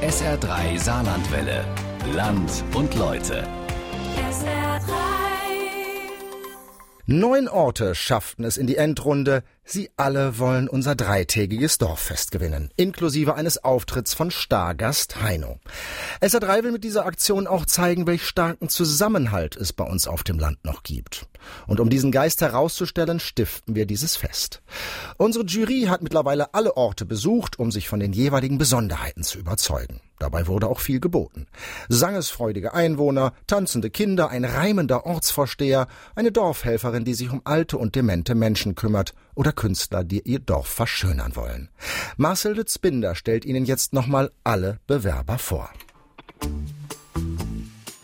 SR3 Saarlandwelle. Land und Leute. SR3. Neun Orte schafften es in die Endrunde. Sie alle wollen unser dreitägiges Dorffest gewinnen, inklusive eines Auftritts von Stargast Heino. SR3 will mit dieser Aktion auch zeigen, welch starken Zusammenhalt es bei uns auf dem Land noch gibt. Und um diesen Geist herauszustellen, stiften wir dieses Fest. Unsere Jury hat mittlerweile alle Orte besucht, um sich von den jeweiligen Besonderheiten zu überzeugen. Dabei wurde auch viel geboten. Sangesfreudige Einwohner, tanzende Kinder, ein reimender Ortsvorsteher, eine Dorfhelferin, die sich um alte und demente Menschen kümmert oder Künstler, die ihr Dorf verschönern wollen. Marcel Lützbinder stellt Ihnen jetzt nochmal alle Bewerber vor.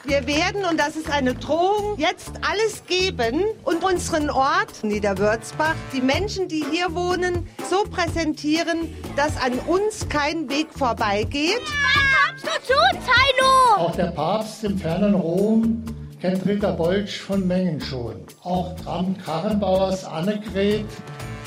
Wir werden, und das ist eine Drohung, jetzt alles geben und unseren Ort Niederwürzbach, die Menschen, die hier wohnen, so präsentieren, dass an uns kein Weg vorbeigeht. Wann kommst du zu uns, Heino? Auch der Papst im fernen Rom kennt Ritter Bolsch von Mengen schon. Auch Tram Karrenbauers Annegret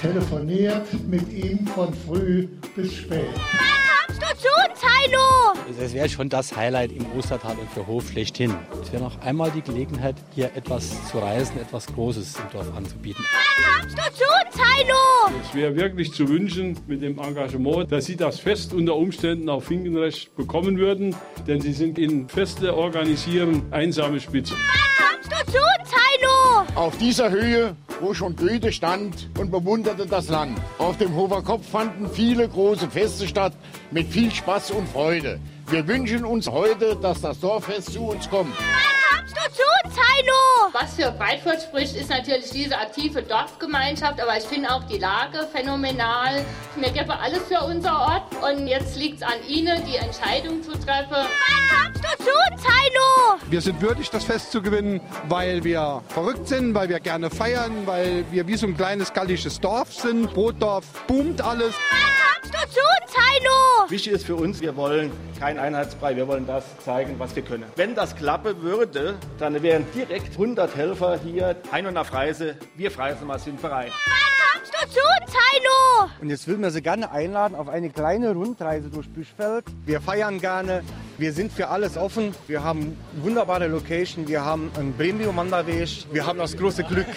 telefoniert mit ihm von früh bis spät. Wann kommst du zu uns, Heino? Das wäre schon das Highlight im Ostertal und für Hof schlechthin. Es wäre noch einmal die Gelegenheit, hier etwas zu reisen, etwas Großes im Dorf anzubieten. Wann kommst du zu uns, Heino? Es wäre wirklich zu wünschen mit dem Engagement, dass Sie das Fest unter Umständen auf Finkenrecht bekommen würden, denn Sie sind in Feste organisieren einsame Spitze. Wann kommst du zu uns, Heino? Auf dieser Höhe, wo schon Goethe stand und bewunderte das Land. Auf dem Hofer Kopf fanden viele große Feste statt mit viel Spaß und Freude. Wir wünschen uns heute, dass das Dorffest zu uns kommt. Wann kommst du zu uns, Heino? Was für Breitfurt spricht, ist natürlich diese aktive Dorfgemeinschaft, aber ich finde auch die Lage phänomenal. Mir gäbe alles für unser Ort und jetzt liegt es an Ihnen, die Entscheidung zu treffen. Wann kommst du zu uns, Heino? Wir sind würdig, das Fest zu gewinnen, weil wir verrückt sind, weil wir gerne feiern, weil wir wie so ein kleines gallisches Dorf sind. Brotdorf boomt alles. Wann kommst du zu uns, Heino? Wichtig ist für uns, wir wollen kein Einheitsbrei, wir wollen das zeigen, was wir können. Wenn das klappen würde, dann wären direkt 100 Helfer hier, ein und auf Reise. Wir Freisemmer sind bereit. Wann kommst du zu uns, Heino? Und jetzt würden wir Sie gerne einladen auf eine kleine Rundreise durch Büschfeld. Wir feiern gerne, wir sind für alles offen. Wir haben wunderbare Location, wir haben einen Premium-Wanderweg. Wir haben das große Glück,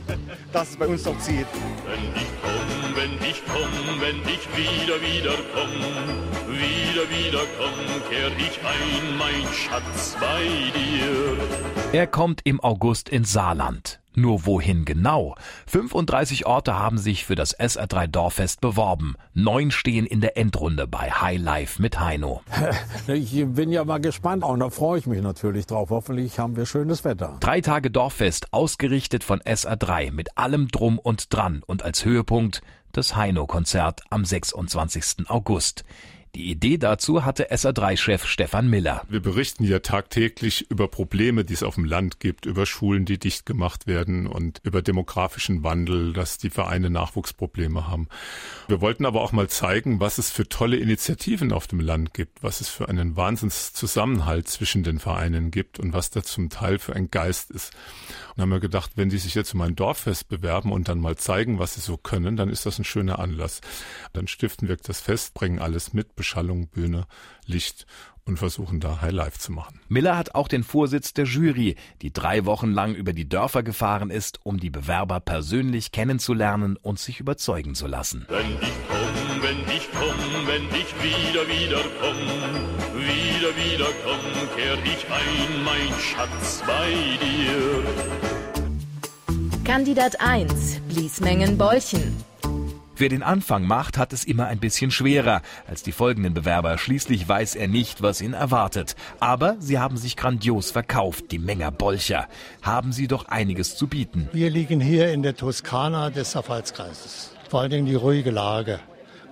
dass es bei uns noch zieht. Wenn ich komm, wenn ich wieder, wieder komm, wieder, wieder komm, kehr ich ein, mein Schatz bei dir. Er kommt im August ins Saarland. Nur wohin genau? 35 Orte haben sich für das SR3 Dorffest beworben. Neun stehen in der Endrunde bei High Life mit Heino. Ich bin ja mal gespannt und da freue ich mich natürlich drauf. Hoffentlich haben wir schönes Wetter. Drei Tage Dorffest, ausgerichtet von SR3 mit allem Drum und Dran und als Höhepunkt das Heino-Konzert am 26. August. Die Idee dazu hatte SR3-Chef Stefan Miller. Wir berichten ja tagtäglich über Probleme, die es auf dem Land gibt, über Schulen, die dicht gemacht werden und über demografischen Wandel, dass die Vereine Nachwuchsprobleme haben. Wir wollten aber auch mal zeigen, was es für tolle Initiativen auf dem Land gibt, was es für einen Wahnsinnszusammenhalt zwischen den Vereinen gibt und was da zum Teil für ein Geist ist. Und haben wir gedacht, wenn die sich jetzt um ein Dorffest bewerben und dann mal zeigen, was sie so können, dann ist das ein schöner Anlass. Dann stiften wir das Fest, bringen alles mit, Beschallung, Bühne, Licht und versuchen da Highlife zu machen. Miller hat auch den Vorsitz der Jury, die drei Wochen lang über die Dörfer gefahren ist, um die Bewerber persönlich kennenzulernen und sich überzeugen zu lassen. Wenn ich komm, wenn ich komm, wenn ich wieder, wieder komm, wieder, wieder komm, kehr ich ein, mein Schatz bei dir. Kandidat 1, Bliesmengen Bolchen. Wer den Anfang macht, hat es immer ein bisschen schwerer als die folgenden Bewerber. Schließlich weiß er nicht, was ihn erwartet. Aber sie haben sich grandios verkauft, die Menger Bolcher. Haben sie doch einiges zu bieten. Wir liegen hier in der Toskana des Safalskreises. Vor allen Dingen die ruhige Lage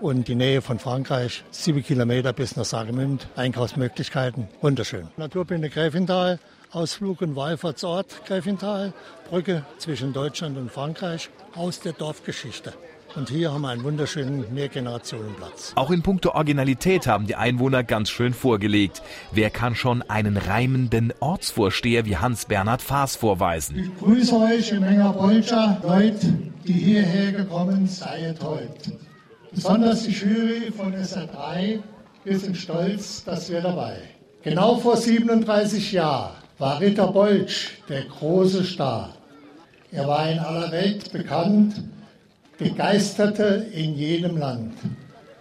und die Nähe von Frankreich, sieben Kilometer bis nach Saargemünd, Einkaufsmöglichkeiten, wunderschön. Naturbinde Gräfenthal, Ausflug und Wallfahrtsort Gräfenthal, Brücke zwischen Deutschland und Frankreich, Haus der Dorfgeschichte. Und hier haben wir einen wunderschönen Mehrgenerationenplatz. Auch in puncto Originalität haben die Einwohner ganz schön vorgelegt. Wer kann schon einen reimenden Ortsvorsteher wie Hans-Bernhard Faas vorweisen? Ich grüße euch in Menger Bolscher, Leute, die hierher gekommen seid heute. Besonders die Jury von SR3 Wir sind stolz, dass wir dabei. Genau vor 37 Jahren war Ritter Bolsch der große Star. Er war in aller Welt bekannt, begeisterte in jedem Land.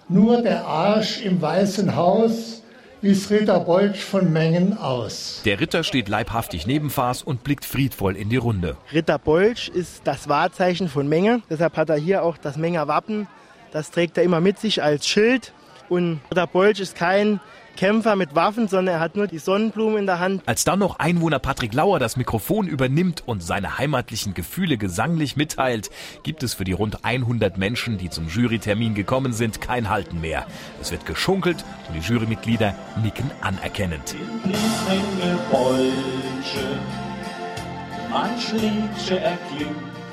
Nur der Arsch im Weißen Haus wies Ritter Bolsch von Mengen aus. Der Ritter steht leibhaftig neben Faas und blickt friedvoll in die Runde. Ritter Bolsch ist das Wahrzeichen von Menge. Deshalb hat er hier auch das Menger Wappen. Das trägt er immer mit sich als Schild. Und Ritter Bolsch ist kein Kämpfer mit Waffen, sondern er hat nur die Sonnenblumen in der Hand. Als dann noch Einwohner Patrick Lauer das Mikrofon übernimmt und seine heimatlichen Gefühle gesanglich mitteilt, gibt es für die rund 100 Menschen, die zum Jurytermin gekommen sind, kein Halten mehr. Es wird geschunkelt und die Jurymitglieder nicken anerkennend.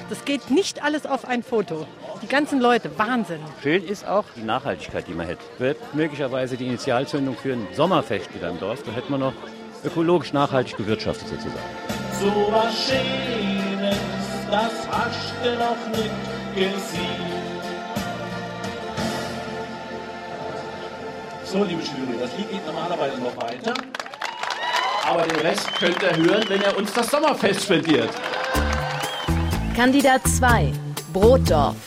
Das geht nicht alles auf ein Foto. Die ganzen Leute, Wahnsinn. Schön ist auch die Nachhaltigkeit, die man hätte. Wird möglicherweise die Initialzündung für ein Sommerfest wieder im Dorf. Da hätte man noch ökologisch nachhaltig gewirtschaftet sozusagen. So was Schönes, das hast du noch nicht gesehen. So, liebe Jury, das Lied geht normalerweise noch weiter. Aber den Rest könnt ihr hören, wenn er uns das Sommerfest spendiert. Kandidat 2. Brotdorf.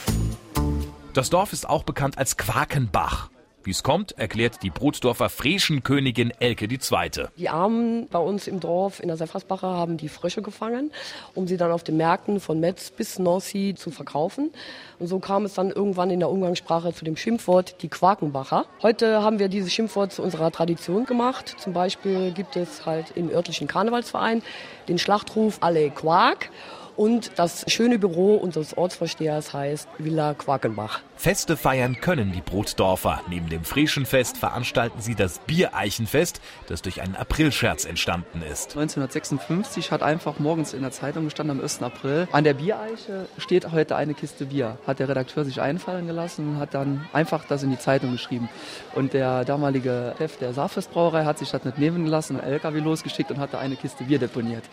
Das Dorf ist auch bekannt als Quakenbach. Wie es kommt, erklärt die Brotdorfer Freschenkönigin Elke II. Die Armen bei uns im Dorf in der Seffersbacher haben die Frösche gefangen, um sie dann auf den Märkten von Metz bis Nancy zu verkaufen. Und so kam es dann irgendwann in der Umgangssprache zu dem Schimpfwort die Quakenbacher. Heute haben wir dieses Schimpfwort zu unserer Tradition gemacht. Zum Beispiel gibt es halt im örtlichen Karnevalsverein den Schlachtruf Alle Quark. Und das schöne Büro unseres Ortsvorstehers heißt Villa Quakenbach. Feste feiern können die Brotdorfer. Neben dem Freschenfest veranstalten sie das Biereichenfest, das durch einen Aprilscherz entstanden ist. 1956 hat einfach morgens in der Zeitung gestanden am 1. April. An der Biereiche steht heute eine Kiste Bier. Hat der Redakteur sich einfallen gelassen und hat dann einfach das in die Zeitung geschrieben. Und der damalige Chef der Saarfestbrauerei hat sich das nicht nehmen gelassen, einen LKW losgeschickt und hat da eine Kiste Bier deponiert.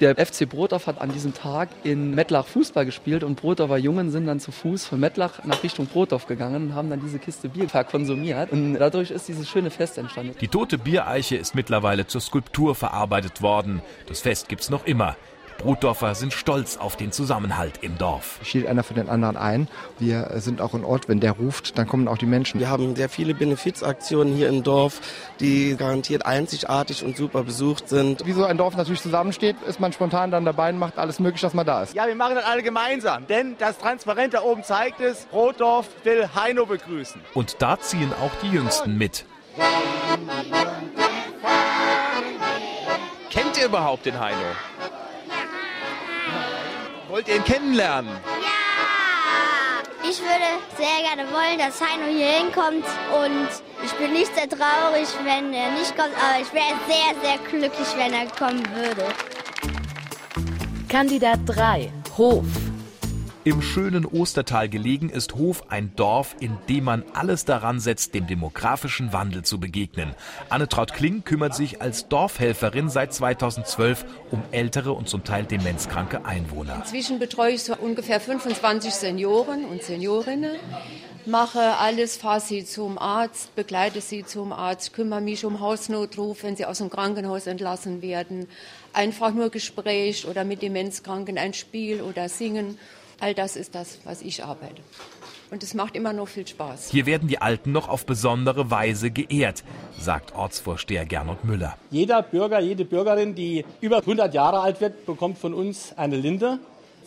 Der FC Brotdorf hat an diesem Tag in Mettlach Fußball gespielt und Brotdorfer Jungen sind dann zu Fuß von Mettlach nach Richtung Brotdorf gegangen und haben dann diese Kiste Bier verkonsumiert. Und dadurch ist dieses schöne Fest entstanden. Die tote Biereiche ist mittlerweile zur Skulptur verarbeitet worden. Das Fest gibt's noch immer. Die Brotdorfer sind stolz auf den Zusammenhalt im Dorf. Steht einer für den anderen ein. Wir sind auch ein Ort, wenn der ruft, dann kommen auch die Menschen. Wir haben sehr viele Benefizaktionen hier im Dorf, die garantiert einzigartig und super besucht sind. Wie so ein Dorf natürlich zusammensteht, ist man spontan dann dabei und macht alles möglich, dass man da ist. Ja, wir machen das alle gemeinsam, denn das Transparent da oben zeigt es, Brotdorf will Heino begrüßen. Und da ziehen auch die Jüngsten mit. Kennt ihr überhaupt den Heino? Wollt ihr ihn kennenlernen? Ich würde sehr gerne wollen, dass Heino hier hinkommt und ich bin nicht sehr traurig, wenn er nicht kommt, aber ich wäre sehr, sehr glücklich, wenn er kommen würde. Kandidat 3. Hof. Im schönen Ostertal gelegen ist Hof ein Dorf, in dem man alles daran setzt, dem demografischen Wandel zu begegnen. Annetraut Kling kümmert sich als Dorfhelferin seit 2012 um ältere und zum Teil demenzkranke Einwohner. Inzwischen betreue ich so ungefähr 25 Senioren und Seniorinnen, mache alles, fahre sie zum Arzt, begleite sie zum Arzt, kümmere mich um Hausnotruf, wenn sie aus dem Krankenhaus entlassen werden, einfach nur Gespräch oder mit Demenzkranken ein Spiel oder Singen. All das ist das, was ich arbeite. Und es macht immer noch viel Spaß. Hier werden die Alten noch auf besondere Weise geehrt, sagt Ortsvorsteher Gernot Müller. Jeder Bürger, jede Bürgerin, die über 100 Jahre alt wird, bekommt von uns eine Linde.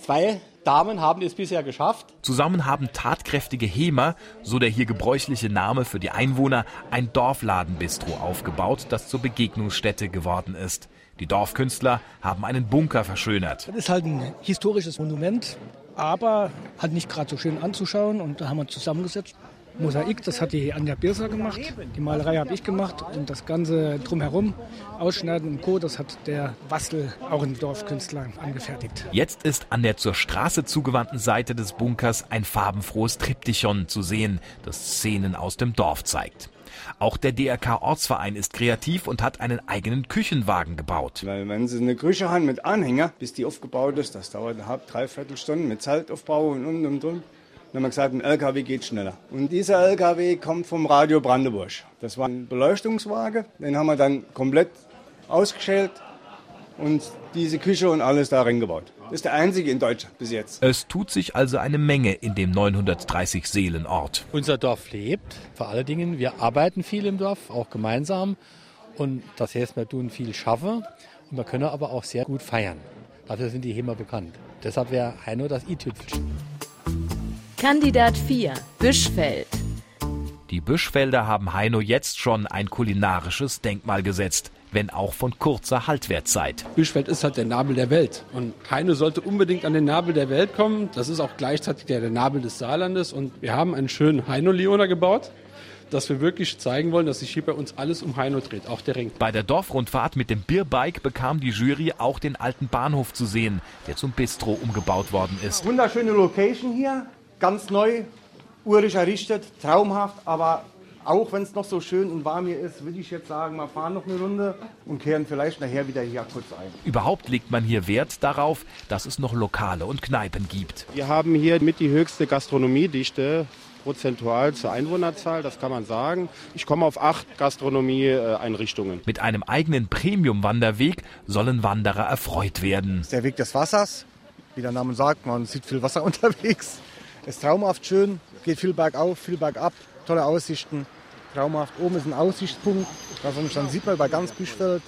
Zwei Damen haben es bisher geschafft. Zusammen haben tatkräftige Hemer, so der hier gebräuchliche Name für die Einwohner, ein Dorfladenbistro aufgebaut, das zur Begegnungsstätte geworden ist. Die Dorfkünstler haben einen Bunker verschönert. Das ist halt ein historisches Monument, aber halt nicht gerade so schön anzuschauen. Und da haben wir zusammengesetzt. Mosaik, das hat die Anja Birser gemacht. Die Malerei habe ich gemacht. Und das Ganze drumherum, Ausschneiden und Co., das hat der Wastel, auch ein Dorfkünstler, angefertigt. Jetzt ist an der zur Straße zugewandten Seite des Bunkers ein farbenfrohes Triptychon zu sehen, das Szenen aus dem Dorf zeigt. Auch der DRK-Ortsverein ist kreativ und hat einen eigenen Küchenwagen gebaut. Weil wenn Sie eine Küche haben mit Anhänger, bis die aufgebaut ist, das dauert eine halbe, dreiviertel Stunde mit Zeltaufbau und und und und. Dann haben wir gesagt, ein LKW geht schneller. Und dieser LKW kommt vom Radio Brandenburg. Das war ein Beleuchtungswagen. Den haben wir dann komplett ausgeschält und diese Küche und alles da reingebaut. Das ist der einzige in Deutschland bis jetzt. Es tut sich also eine Menge in dem 930 Seelenort. Unser Dorf lebt, vor allen Dingen. Wir arbeiten viel im Dorf, auch gemeinsam. Und das heißt, wir tun viel schaffen und wir können aber auch sehr gut feiern. Dafür sind die Hemer bekannt. Deshalb wäre Heino das i-Tüpfelchen. Kandidat 4, Büschfeld. Die Büschfelder haben Heino jetzt schon ein kulinarisches Denkmal gesetzt, wenn auch von kurzer Haltwertzeit. Büschfeld ist halt der Nabel der Welt und Heino sollte unbedingt an den Nabel der Welt kommen. Das ist auch gleichzeitig der, der Nabel des Saarlandes und wir haben einen schönen Heino-Leoner gebaut dass wir wirklich zeigen wollen, dass sich hier bei uns alles um Heino dreht, auch der Ring. Bei der Dorfrundfahrt mit dem Bierbike bekam die Jury auch den alten Bahnhof zu sehen, der zum Bistro umgebaut worden ist. Wunderschöne Location hier, ganz neu, urig errichtet, traumhaft, aber auch wenn es noch so schön und warm hier ist, würde ich jetzt sagen, wir fahren noch eine Runde und kehren vielleicht nachher wieder hier kurz ein. Überhaupt legt man hier Wert darauf, dass es noch Lokale und Kneipen gibt. Wir haben hier mit die höchste Gastronomiedichte prozentual zur Einwohnerzahl, das kann man sagen. Ich komme auf acht Gastronomieeinrichtungen. Mit einem eigenen Premium-Wanderweg sollen Wanderer erfreut werden. Das ist der Weg des Wassers. Wie der Name sagt, man sieht viel Wasser unterwegs. Es ist traumhaft schön, geht viel bergauf, viel bergab, tolle Aussichten. Traumhaft. Oben ist ein Aussichtspunkt, dann sieht man über ganz Büschfeld.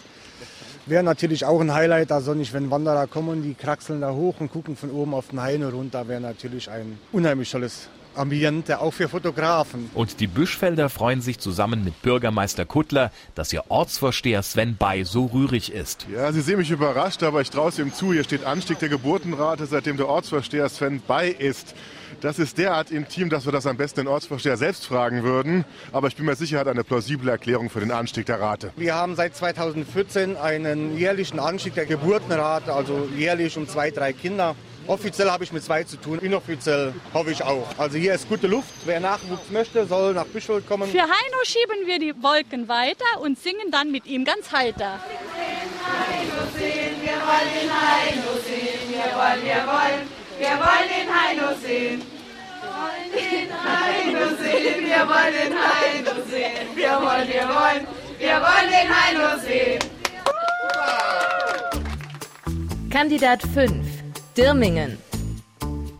Wäre natürlich auch ein Highlight, also nicht, wenn Wanderer kommen, die kraxeln da hoch und gucken von oben auf den Heine runter, wäre natürlich ein unheimlich tolles Ambiente, auch für Fotografen. Und die Büschfelder freuen sich zusammen mit Bürgermeister Kuttler, dass ihr Ortsvorsteher Sven Bay so rührig ist. Ja, Sie sehen mich überrascht, aber ich traue es ihm zu. Hier steht Anstieg der Geburtenrate, seitdem der Ortsvorsteher Sven Bay ist. Das ist derart intim, dass wir das am besten den Ortsvorsteher selbst fragen würden. Aber ich bin mir sicher, er hat eine plausible Erklärung für den Anstieg der Rate. Wir haben seit 2014 einen jährlichen Anstieg der Geburtenrate, also jährlich um zwei, drei Kinder. Offiziell habe ich mit zwei zu tun, inoffiziell hoffe ich auch. Also hier ist gute Luft. Wer Nachwuchs möchte, soll nach Bischofsholt kommen. Für Heino schieben wir die Wolken weiter und singen dann mit ihm ganz heiter. Wir wollen den Heino sehen, wir wollen, wir wollen, wir wollen den Heino sehen. Wir wollen den Heino sehen, wir wollen den Heino sehen. Wir wollen, wir wollen, wir wollen den Heino sehen. Kandidat 5, Dirmingen.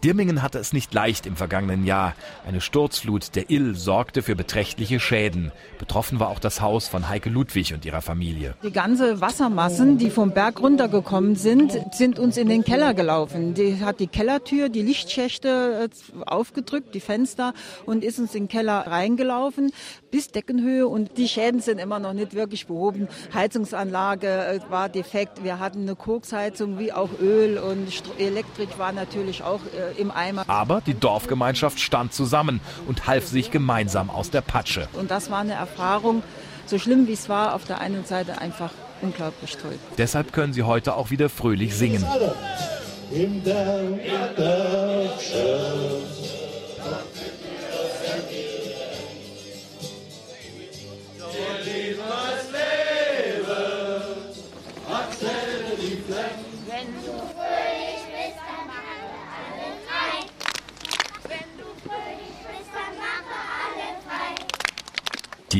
Dirmingen hatte es nicht leicht im vergangenen Jahr. Eine Sturzflut der Ill sorgte für beträchtliche Schäden. Betroffen war auch das Haus von Heike Ludwig und ihrer Familie. Die ganze Wassermassen, die vom Berg runtergekommen sind, sind uns in den Keller gelaufen. Die hat die Kellertür, die Lichtschächte äh, aufgedrückt, die Fenster und ist uns in den Keller reingelaufen bis Deckenhöhe und die Schäden sind immer noch nicht wirklich behoben. Heizungsanlage äh, war defekt. Wir hatten eine Koksheizung wie auch Öl und Elektrik war natürlich auch äh, im Eimer. Aber die Dorfgemeinschaft stand zusammen und half sich gemeinsam aus der Patsche. Und das war eine Erfahrung, so schlimm wie es war, auf der einen Seite einfach unglaublich toll. Deshalb können sie heute auch wieder fröhlich singen. Im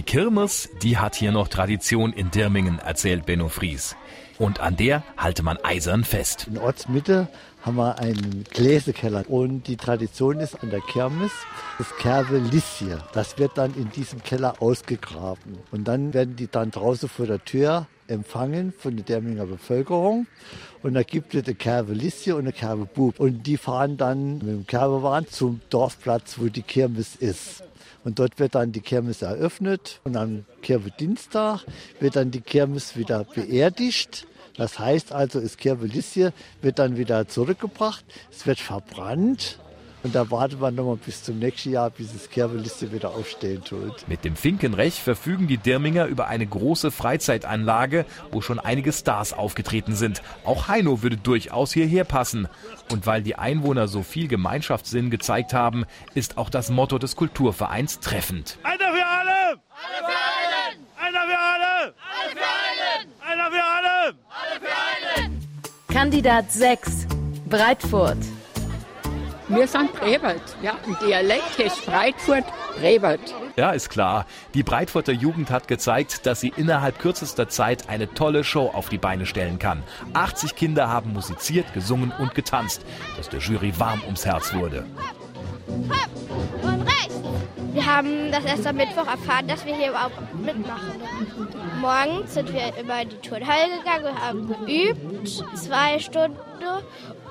Die Kirmes, die hat hier noch Tradition in Dirmingen, erzählt Benno Fries. Und an der halte man eisern fest. In Ortsmitte haben wir einen Gläsekeller und die Tradition ist an der Kirmes das Kerbe Lissie. Das wird dann in diesem Keller ausgegraben und dann werden die dann draußen vor der Tür empfangen von der Derminger Bevölkerung. Und da gibt es eine Kerbe Lissie und eine Kerbe Bub. Und die fahren dann mit dem Kerbewagen zum Dorfplatz, wo die Kirmes ist. Und dort wird dann die Kirmes eröffnet und am Kirchdienstag wird dann die Kirmes wieder beerdigt. Das heißt also, das Kirbelissie wird dann wieder zurückgebracht, es wird verbrannt und da wartet man nochmal bis zum nächsten Jahr, bis das Kerbeliste wieder aufstehen tut. Mit dem Finkenrech verfügen die Dirminger über eine große Freizeitanlage, wo schon einige Stars aufgetreten sind. Auch Heino würde durchaus hierher passen. Und weil die Einwohner so viel Gemeinschaftssinn gezeigt haben, ist auch das Motto des Kulturvereins treffend. Einer für alle! Alle für einen! Einer für alle! Alle für einen! Einer für alle! Alle für einen! Kandidat 6, Breitfurt. Wir sind Brebert. Ja, im Dialekt heißt Breitfurt Brebert. Ja, ist klar. Die Breitfurter Jugend hat gezeigt, dass sie innerhalb kürzester Zeit eine tolle Show auf die Beine stellen kann. 80 Kinder haben musiziert, gesungen und getanzt, dass der Jury warm ums Herz wurde. Und rechts. Wir haben das erst am Mittwoch erfahren, dass wir hier überhaupt mitmachen. Morgen sind wir über die Turnhalle gegangen und haben geübt, zwei Stunden.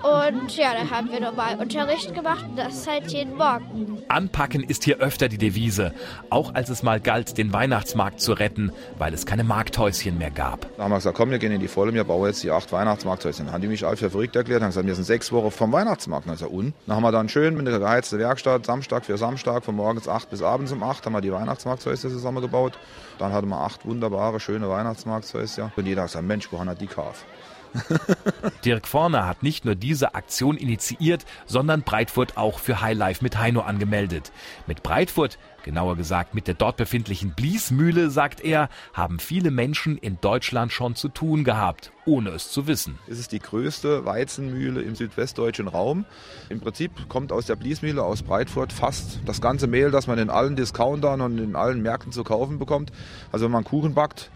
Und ja, dann haben wir normal Unterricht gemacht und das halt jeden Morgen. Anpacken ist hier öfter die Devise. Auch als es mal galt, den Weihnachtsmarkt zu retten, weil es keine Markthäuschen mehr gab. Da haben wir gesagt, komm, wir gehen in die Volle, wir bauen jetzt die acht Weihnachtsmarkthäuschen. Dann haben die mich alle für verrückt erklärt, haben gesagt, wir sind sechs Wochen vom Weihnachtsmarkt. Dann, gesagt, und? dann haben wir dann schön mit der geheizten Werkstatt, Samstag für Samstag, von morgens acht bis abends um acht, haben wir die Weihnachtsmarkthäuser zusammengebaut. Dann hatten wir acht wunderbare, schöne Weihnachtsmarkthäuser. Und jeder hat gesagt, Mensch, wo haben wir die gekauft? Dirk Vorner hat nicht nur diese Aktion initiiert, sondern Breitfurt auch für Highlife mit Heino angemeldet. Mit Breitfurt, genauer gesagt mit der dort befindlichen Bliesmühle, sagt er, haben viele Menschen in Deutschland schon zu tun gehabt, ohne es zu wissen. Es ist die größte Weizenmühle im südwestdeutschen Raum. Im Prinzip kommt aus der Bliesmühle aus Breitfurt fast das ganze Mehl, das man in allen Discountern und in allen Märkten zu kaufen bekommt. Also wenn man Kuchen backt,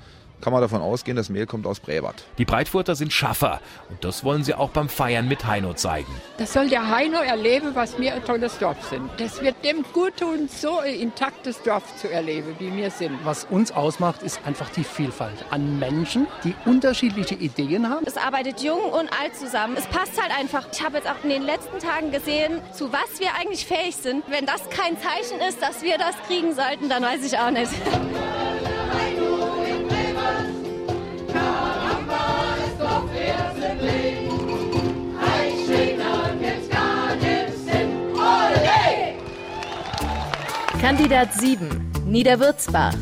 kann man davon ausgehen, das Mehl kommt aus Brevard. Die Breitfurter sind Schaffer und das wollen sie auch beim Feiern mit Heino zeigen. Das soll der Heino erleben, was wir ein tolles Dorf sind. Das wird dem gut tun, so ein intaktes Dorf zu erleben, wie wir sind. Was uns ausmacht, ist einfach die Vielfalt an Menschen, die unterschiedliche Ideen haben. Es arbeitet jung und alt zusammen. Es passt halt einfach. Ich habe jetzt auch in den letzten Tagen gesehen, zu was wir eigentlich fähig sind. Wenn das kein Zeichen ist, dass wir das kriegen sollten, dann weiß ich auch nicht. Kandidat 7, Niederwürzbach.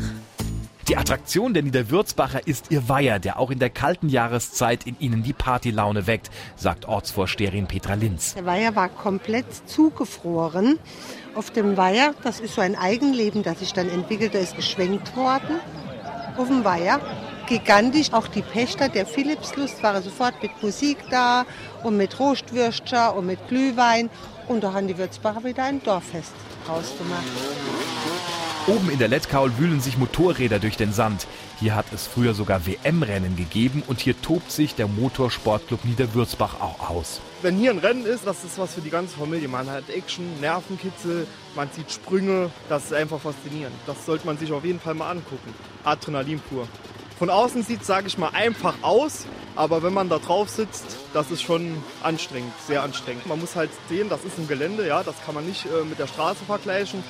Die Attraktion der Niederwürzbacher ist ihr Weiher, der auch in der kalten Jahreszeit in ihnen die Partylaune weckt, sagt Ortsvorsteherin Petra Linz. Der Weiher war komplett zugefroren. Auf dem Weiher, das ist so ein Eigenleben, das sich dann entwickelt, da ist geschwenkt worden. Auf dem Weiher gigantisch. Auch die Pächter der Philipslust waren sofort mit Musik da und mit Rostwürstchen und mit Glühwein. Und da haben die Würzbacher wieder ein Dorffest rausgemacht. Oben in der Lettkaul wühlen sich Motorräder durch den Sand. Hier hat es früher sogar WM-Rennen gegeben und hier tobt sich der Motorsportclub Niederwürzbach auch aus. Wenn hier ein Rennen ist, das ist was für die ganze Familie. Man hat Action, Nervenkitzel, man sieht Sprünge, das ist einfach faszinierend. Das sollte man sich auf jeden Fall mal angucken. Adrenalin pur. Von außen sieht es, sage ich mal, einfach aus, aber wenn man da drauf sitzt, das ist schon anstrengend, sehr anstrengend. Man muss halt sehen, das ist ein Gelände, ja, das kann man nicht äh, mit der Straße vergleichen.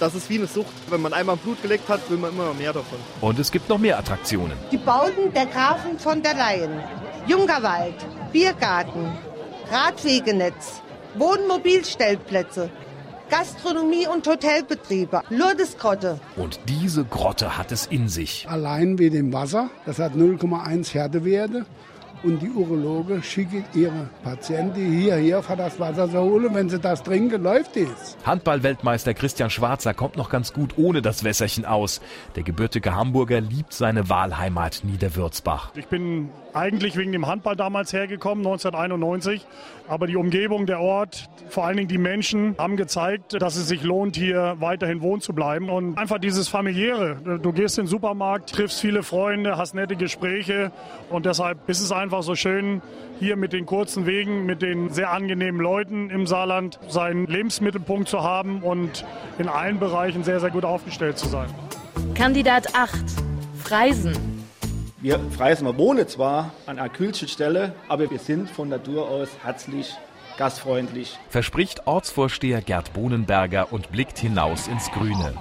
Das ist wie eine Sucht. Wenn man einmal Blut geleckt hat, will man immer mehr davon. Und es gibt noch mehr Attraktionen. Die Bauten der Grafen von der Leyen, Jungerwald, Biergarten, Radwegenetz, Wohnmobilstellplätze, Gastronomie und Hotelbetriebe, Lourdesgrotte. Und diese Grotte hat es in sich. Allein wie dem Wasser, das hat 0,1 Härtewerte. Und die Urologe schicken ihre Patienten hierher für das Wasser zu holen. Wenn sie das trinken, läuft es. Handballweltmeister Christian Schwarzer kommt noch ganz gut ohne das Wässerchen aus. Der gebürtige Hamburger liebt seine Wahlheimat Niederwürzbach. Ich bin eigentlich wegen dem Handball damals hergekommen, 1991. Aber die Umgebung, der Ort, vor allen Dingen die Menschen haben gezeigt, dass es sich lohnt, hier weiterhin wohnen zu bleiben. Und einfach dieses familiäre. Du gehst in den Supermarkt, triffst viele Freunde, hast nette Gespräche. Und deshalb ist es einfach so schön, hier mit den kurzen Wegen, mit den sehr angenehmen Leuten im Saarland seinen Lebensmittelpunkt zu haben und in allen Bereichen sehr, sehr gut aufgestellt zu sein. Kandidat 8, Freisen. Wir Freisner wohnen zwar an einer Kühlschutstelle, aber wir sind von Natur aus herzlich, gastfreundlich. Verspricht Ortsvorsteher Gerd Bohnenberger und blickt hinaus ins Grüne.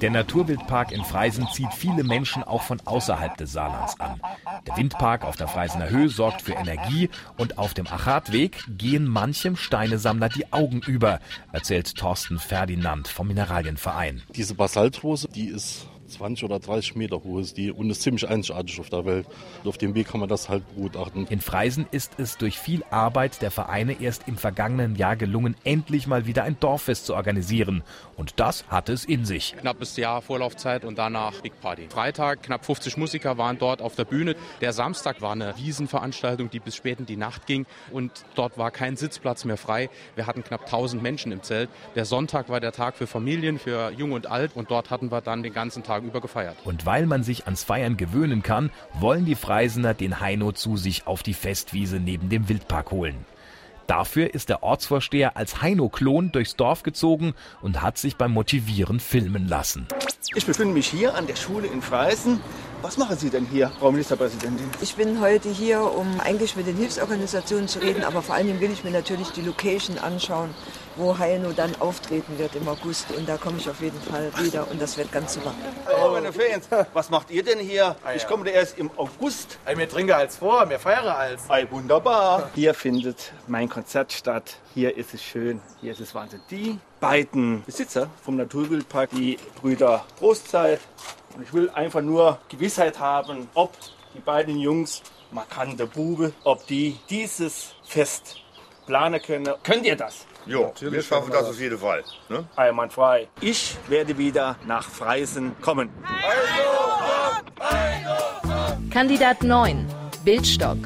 Der Naturwildpark in Freisen zieht viele Menschen auch von außerhalb des Saarlands an. Der Windpark auf der Freisener Höhe sorgt für Energie und auf dem Achatweg gehen manchem Steinesammler die Augen über, erzählt Thorsten Ferdinand vom Mineralienverein. Diese Basaltrose, die ist 20 oder 30 Meter hoch ist die und ist ziemlich einzigartig auf der Welt. Und auf dem Weg kann man das halt begutachten. In Freisen ist es durch viel Arbeit der Vereine erst im vergangenen Jahr gelungen, endlich mal wieder ein Dorffest zu organisieren. Und das hat es in sich. Knappes Jahr Vorlaufzeit und danach Big Party. Freitag knapp 50 Musiker waren dort auf der Bühne. Der Samstag war eine Wiesenveranstaltung, die bis spät in die Nacht ging und dort war kein Sitzplatz mehr frei. Wir hatten knapp 1000 Menschen im Zelt. Der Sonntag war der Tag für Familien, für Jung und Alt und dort hatten wir dann den ganzen Tag über gefeiert. Und weil man sich ans Feiern gewöhnen kann, wollen die Freisener den Heino zu sich auf die Festwiese neben dem Wildpark holen. Dafür ist der Ortsvorsteher als Heino-Klon durchs Dorf gezogen und hat sich beim Motivieren filmen lassen. Ich befinde mich hier an der Schule in Freisen. Was machen Sie denn hier, Frau Ministerpräsidentin? Ich bin heute hier, um eigentlich mit den Hilfsorganisationen zu reden, aber vor allen Dingen will ich mir natürlich die Location anschauen, wo Heino dann auftreten wird im August. Und da komme ich auf jeden Fall wieder und das wird ganz super. Oh, meine Fans, was macht ihr denn hier? Ich komme da erst im August. Ey, wir trinken als vor, wir feiern als. Ey, wunderbar. Hier findet mein Konzert statt. Hier ist es schön, hier ist es Wahnsinn. Die beiden Besitzer vom Naturwildpark, die Brüder Prostzeit. Und ich will einfach nur Gewissheit haben, ob die beiden Jungs, markante Bube, ob die dieses Fest planen können. Könnt ihr das? Ja, wir schaffen das auf jeden Fall. Ne? Einwandfrei. Ich werde wieder nach Freisen kommen. Kandidat 9. Bildstock.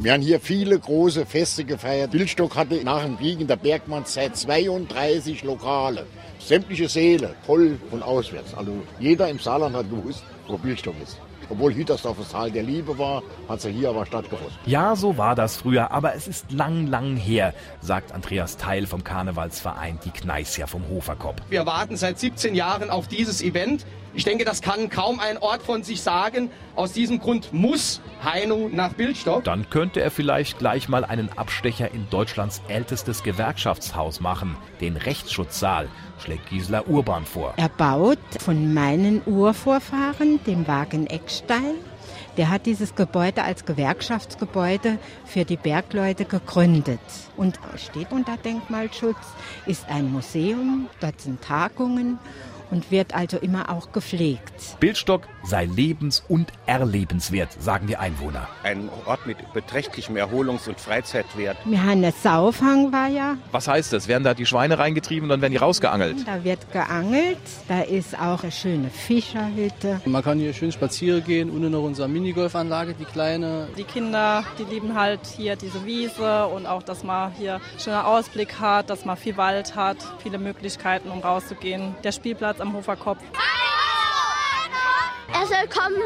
Wir haben hier viele große Feste gefeiert. Bildstock hatte nach dem Wiegen der Bergmannszeit 32 Lokale. Sämtliche Seele, voll von auswärts. Also jeder im Saarland hat gewusst, wo Bildstock ist. Obwohl Hütersdorf das Tal der Liebe war, hat es ja hier aber stattgefunden. Ja, so war das früher, aber es ist lang, lang her, sagt Andreas Teil vom Karnevalsverein Die Kneisja vom Hoferkopf. Wir warten seit 17 Jahren auf dieses Event. Ich denke, das kann kaum ein Ort von sich sagen. Aus diesem Grund muss Heino nach Bildstock. Dann könnte er vielleicht gleich mal einen Abstecher in Deutschlands ältestes Gewerkschaftshaus machen, den Rechtsschutzsaal, schlägt Gisela Urban vor. Erbaut von meinen Urvorfahren, dem Wagen Eckstein. Der hat dieses Gebäude als Gewerkschaftsgebäude für die Bergleute gegründet und steht unter Denkmalschutz, ist ein Museum, dort sind Tagungen und wird also immer auch gepflegt. Bildstock sei lebens- und erlebenswert, sagen die Einwohner. Ein Ort mit beträchtlichem Erholungs- und Freizeitwert. Wir haben eine Saufangweiher. Was heißt das? Werden da die Schweine reingetrieben und dann werden die rausgeangelt? Da wird geangelt. Da ist auch eine schöne Fischerhütte. Man kann hier schön spazieren gehen. Unten noch unsere Minigolfanlage, die kleine. Die Kinder, die lieben halt hier diese Wiese und auch, dass man hier schöner Ausblick hat, dass man viel Wald hat, viele Möglichkeiten, um rauszugehen. Der Spielplatz am Hoferkopf. Er soll kommen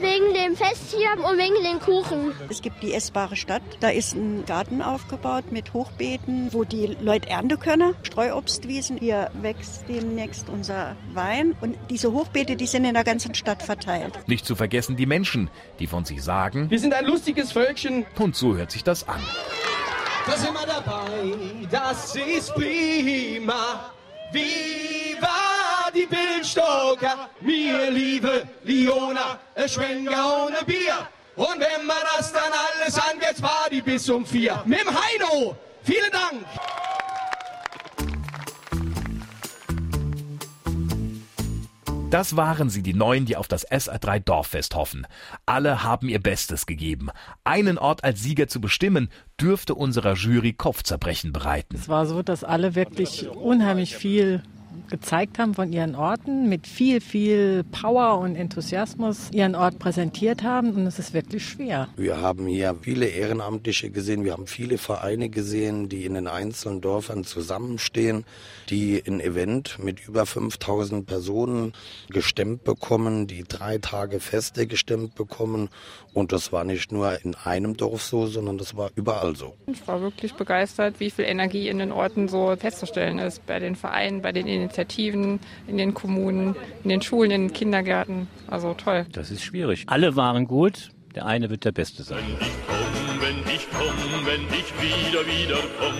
wegen dem Fest hier und wegen den Kuchen. Es gibt die essbare Stadt. Da ist ein Garten aufgebaut mit Hochbeeten, wo die Leute ernten können. Streuobstwiesen. Hier wächst demnächst unser Wein. Und diese Hochbeete, die sind in der ganzen Stadt verteilt. Nicht zu vergessen die Menschen, die von sich sagen, Wir sind ein lustiges Völkchen. und so hört sich das an. Da sind wir dabei, das ist prima. Viva die Bildstocker, mir liebe Liona, ein Schwenker ohne Bier. Und wenn man das dann alles angeht, war die bis um vier. Mit dem Heino, vielen Dank. Das waren sie, die Neuen, die auf das SR3 Dorffest hoffen. Alle haben ihr Bestes gegeben. Einen Ort als Sieger zu bestimmen, dürfte unserer Jury Kopfzerbrechen bereiten. Es war so, dass alle wirklich unheimlich viel gezeigt haben von ihren Orten, mit viel, viel Power und Enthusiasmus ihren Ort präsentiert haben. Und es ist wirklich schwer. Wir haben hier viele Ehrenamtliche gesehen, wir haben viele Vereine gesehen, die in den einzelnen Dörfern zusammenstehen, die ein Event mit über 5000 Personen gestemmt bekommen, die drei Tage Feste gestemmt bekommen. Und das war nicht nur in einem Dorf so, sondern das war überall so. Ich war wirklich begeistert, wie viel Energie in den Orten so festzustellen ist, bei den Vereinen, bei den Initiativen, in den Kommunen, in den Schulen, in den Kindergärten. Also toll. Das ist schwierig. Alle waren gut, der eine wird der Beste sein. Wenn ich komm, wenn ich wieder, wieder komm,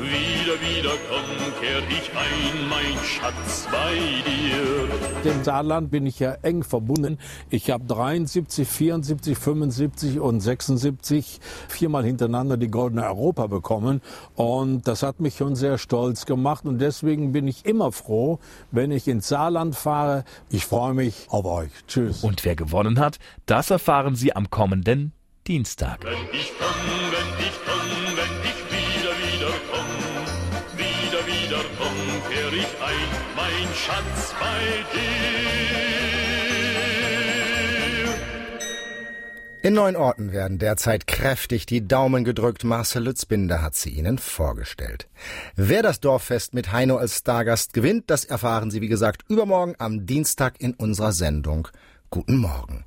wieder, wieder komm, kehr ich ein, mein Schatz bei dir. Dem Saarland bin ich ja eng verbunden. Ich habe 73, 74, 75 und 76 viermal hintereinander die Goldene Europa bekommen und das hat mich schon sehr stolz gemacht und deswegen bin ich immer froh, wenn ich ins Saarland fahre. Ich freue mich auf euch. Tschüss. Und wer gewonnen hat, das erfahren Sie am kommenden Dienstag. Wenn ich komm, wenn ich komm, wenn ich wieder, wieder komm, wieder, wieder komm, kehr ich ein, mein Schatz bei dir. In neun Orten werden derzeit kräftig die Daumen gedrückt. Marcel Lützbinder hat sie Ihnen vorgestellt. Wer das Dorffest mit Heino als Stargast gewinnt, das erfahren Sie wie gesagt übermorgen am Dienstag in unserer Sendung. Guten Morgen.